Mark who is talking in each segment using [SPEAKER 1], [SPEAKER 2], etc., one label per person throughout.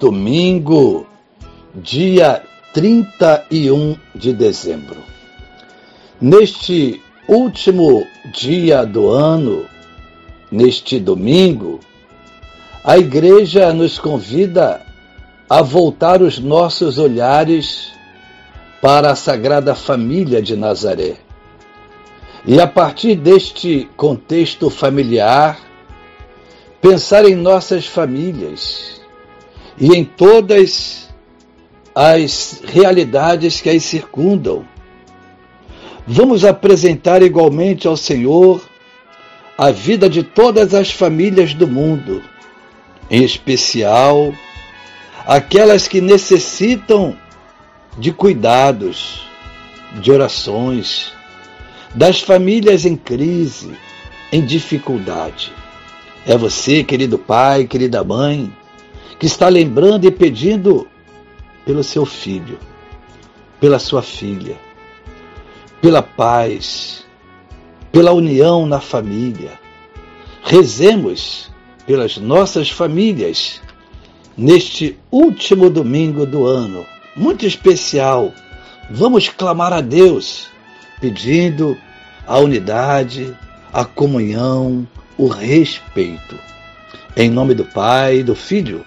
[SPEAKER 1] domingo, dia 31 de dezembro. Neste último dia do ano, neste domingo, a Igreja nos convida a voltar os nossos olhares para a Sagrada Família de Nazaré. E a partir deste contexto familiar, pensar em nossas famílias e em todas as realidades que as circundam. Vamos apresentar igualmente ao Senhor a vida de todas as famílias do mundo, em especial aquelas que necessitam de cuidados, de orações, das famílias em crise, em dificuldade. É você, querido pai, querida mãe, que está lembrando e pedindo pelo seu filho, pela sua filha, pela paz, pela união na família. Rezemos pelas nossas famílias neste último domingo do ano, muito especial. Vamos clamar a Deus, pedindo a unidade, a comunhão, o respeito. Em nome do Pai, do Filho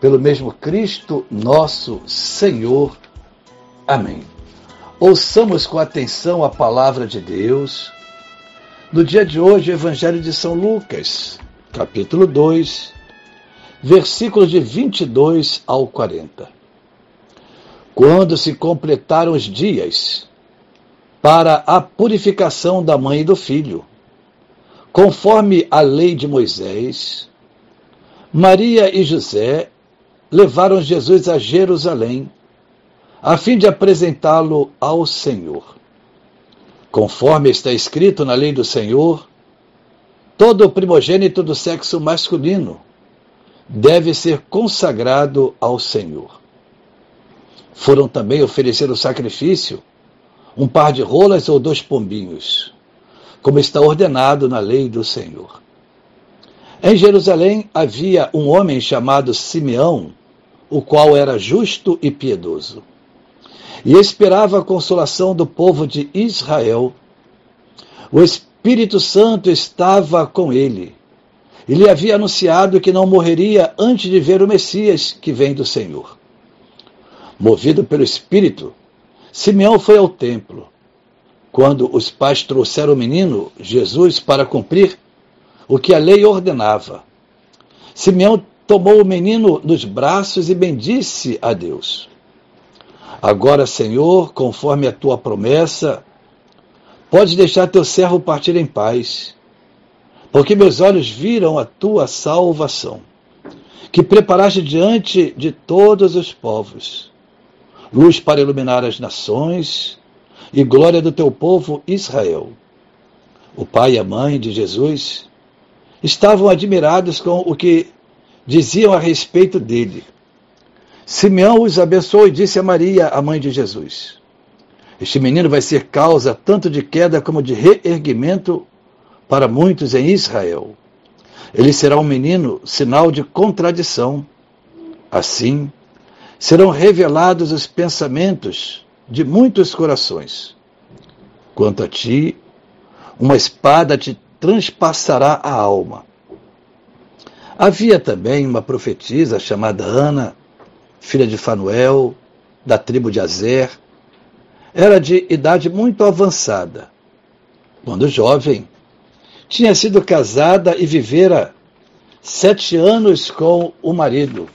[SPEAKER 1] pelo mesmo Cristo nosso Senhor. Amém. Ouçamos com atenção a palavra de Deus. No dia de hoje, o Evangelho de São Lucas, capítulo 2, versículos de 22 ao 40. Quando se completaram os dias para a purificação da mãe e do filho, Conforme a lei de Moisés, Maria e José levaram Jesus a Jerusalém, a fim de apresentá-lo ao Senhor. Conforme está escrito na lei do Senhor, todo primogênito do sexo masculino deve ser consagrado ao Senhor. Foram também oferecer o sacrifício, um par de rolas ou dois pombinhos como está ordenado na lei do Senhor. Em Jerusalém havia um homem chamado Simeão, o qual era justo e piedoso, e esperava a consolação do povo de Israel. O Espírito Santo estava com ele, e lhe havia anunciado que não morreria antes de ver o Messias que vem do Senhor. Movido pelo Espírito, Simeão foi ao templo quando os pais trouxeram o menino, Jesus, para cumprir o que a lei ordenava. Simeão tomou o menino nos braços e bendisse a Deus. Agora, Senhor, conforme a tua promessa, pode deixar teu servo partir em paz, porque meus olhos viram a tua salvação, que preparaste diante de todos os povos, luz para iluminar as nações e glória do teu povo Israel. O pai e a mãe de Jesus estavam admirados com o que diziam a respeito dele. Simeão os abençoou e disse a Maria, a mãe de Jesus: Este menino vai ser causa tanto de queda como de reerguimento para muitos em Israel. Ele será um menino sinal de contradição. Assim, serão revelados os pensamentos de muitos corações. Quanto a ti, uma espada te transpassará a alma. Havia também uma profetisa chamada Ana, filha de Fanuel, da tribo de Azer. Era de idade muito avançada. Quando jovem, tinha sido casada e vivera sete anos com o marido.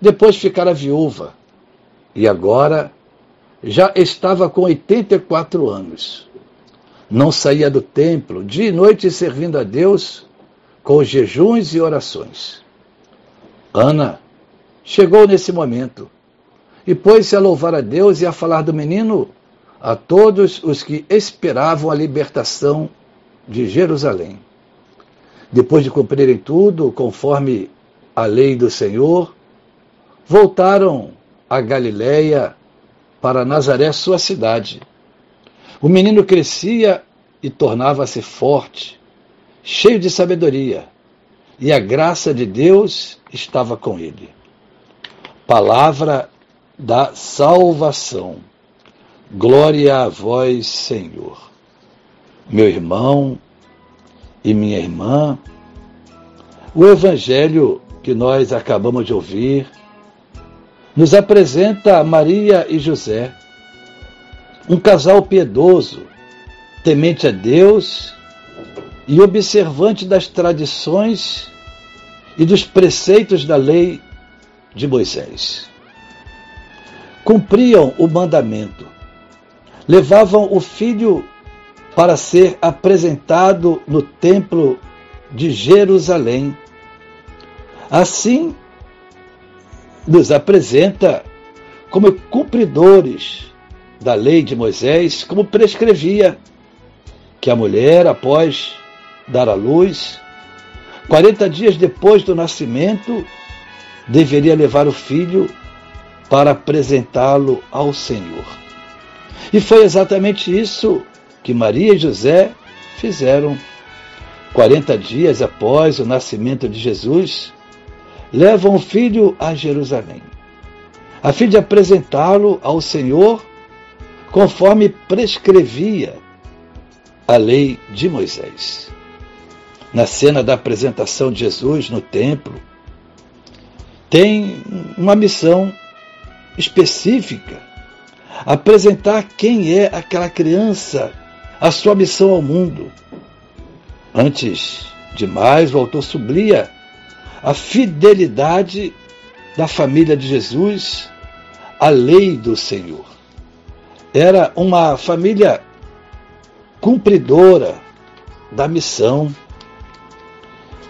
[SPEAKER 1] Depois ficara viúva. E agora já estava com 84 anos. Não saía do templo, dia e noite servindo a Deus com jejuns e orações. Ana chegou nesse momento e pôs-se a louvar a Deus e a falar do menino a todos os que esperavam a libertação de Jerusalém. Depois de cumprirem tudo conforme a lei do Senhor, voltaram a Galiléia para Nazaré, sua cidade. O menino crescia e tornava-se forte, cheio de sabedoria, e a graça de Deus estava com ele. Palavra da salvação. Glória a vós, Senhor meu irmão e minha irmã, o Evangelho que nós acabamos de ouvir nos apresenta Maria e José, um casal piedoso, temente a Deus e observante das tradições e dos preceitos da lei de Moisés. Cumpriam o mandamento, levavam o filho para ser apresentado no Templo de Jerusalém. Assim, nos apresenta como cumpridores da lei de Moisés, como prescrevia que a mulher, após dar à luz, 40 dias depois do nascimento, deveria levar o filho para apresentá-lo ao Senhor. E foi exatamente isso que Maria e José fizeram. 40 dias após o nascimento de Jesus, levam o filho a Jerusalém, a fim de apresentá-lo ao Senhor conforme prescrevia a lei de Moisés. Na cena da apresentação de Jesus no templo, tem uma missão específica: apresentar quem é aquela criança a sua missão ao mundo. Antes de mais, o autor sublia a fidelidade da família de Jesus à lei do Senhor. Era uma família cumpridora da missão.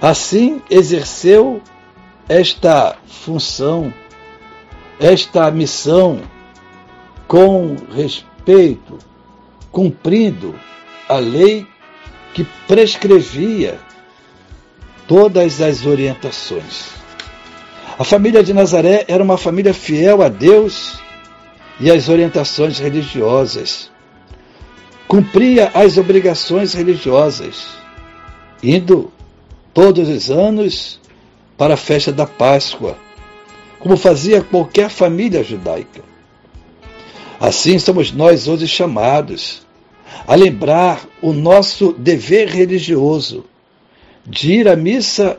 [SPEAKER 1] Assim exerceu esta função, esta missão com respeito, cumprindo a lei que prescrevia todas as orientações. A família de Nazaré era uma família fiel a Deus e às orientações religiosas. Cumpria as obrigações religiosas, indo todos os anos para a festa da Páscoa, como fazia qualquer família judaica. Assim somos nós hoje chamados a lembrar o nosso dever religioso de ir à missa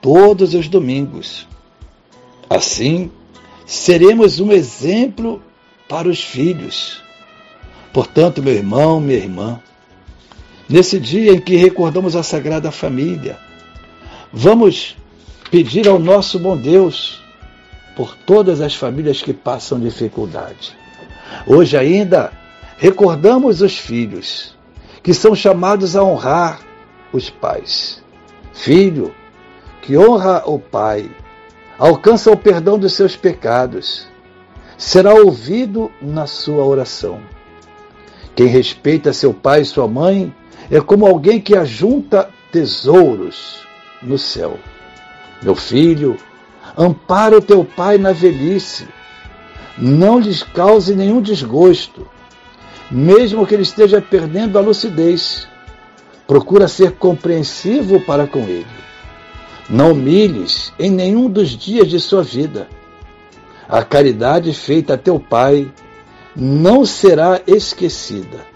[SPEAKER 1] todos os domingos. Assim, seremos um exemplo para os filhos. Portanto, meu irmão, minha irmã, nesse dia em que recordamos a Sagrada Família, vamos pedir ao nosso bom Deus por todas as famílias que passam dificuldade. Hoje ainda recordamos os filhos, que são chamados a honrar os pais. Filho que honra o pai, alcança o perdão dos seus pecados, será ouvido na sua oração. Quem respeita seu pai e sua mãe é como alguém que ajunta tesouros no céu. Meu filho, Ampara o teu pai na velhice. Não lhes cause nenhum desgosto, mesmo que ele esteja perdendo a lucidez. Procura ser compreensivo para com ele. Não humilhes em nenhum dos dias de sua vida. A caridade feita a teu pai não será esquecida.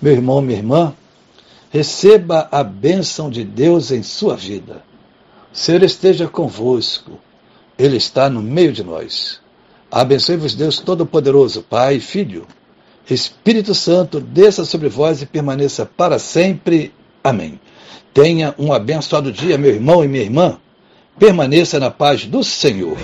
[SPEAKER 1] Meu irmão, minha irmã, receba a bênção de Deus em sua vida. O Senhor esteja convosco, Ele está no meio de nós. Abençoe-vos, Deus Todo-Poderoso, Pai, Filho, Espírito Santo, desça sobre vós e permaneça para sempre. Amém. Tenha um abençoado dia, meu irmão e minha irmã. Permaneça na paz do Senhor.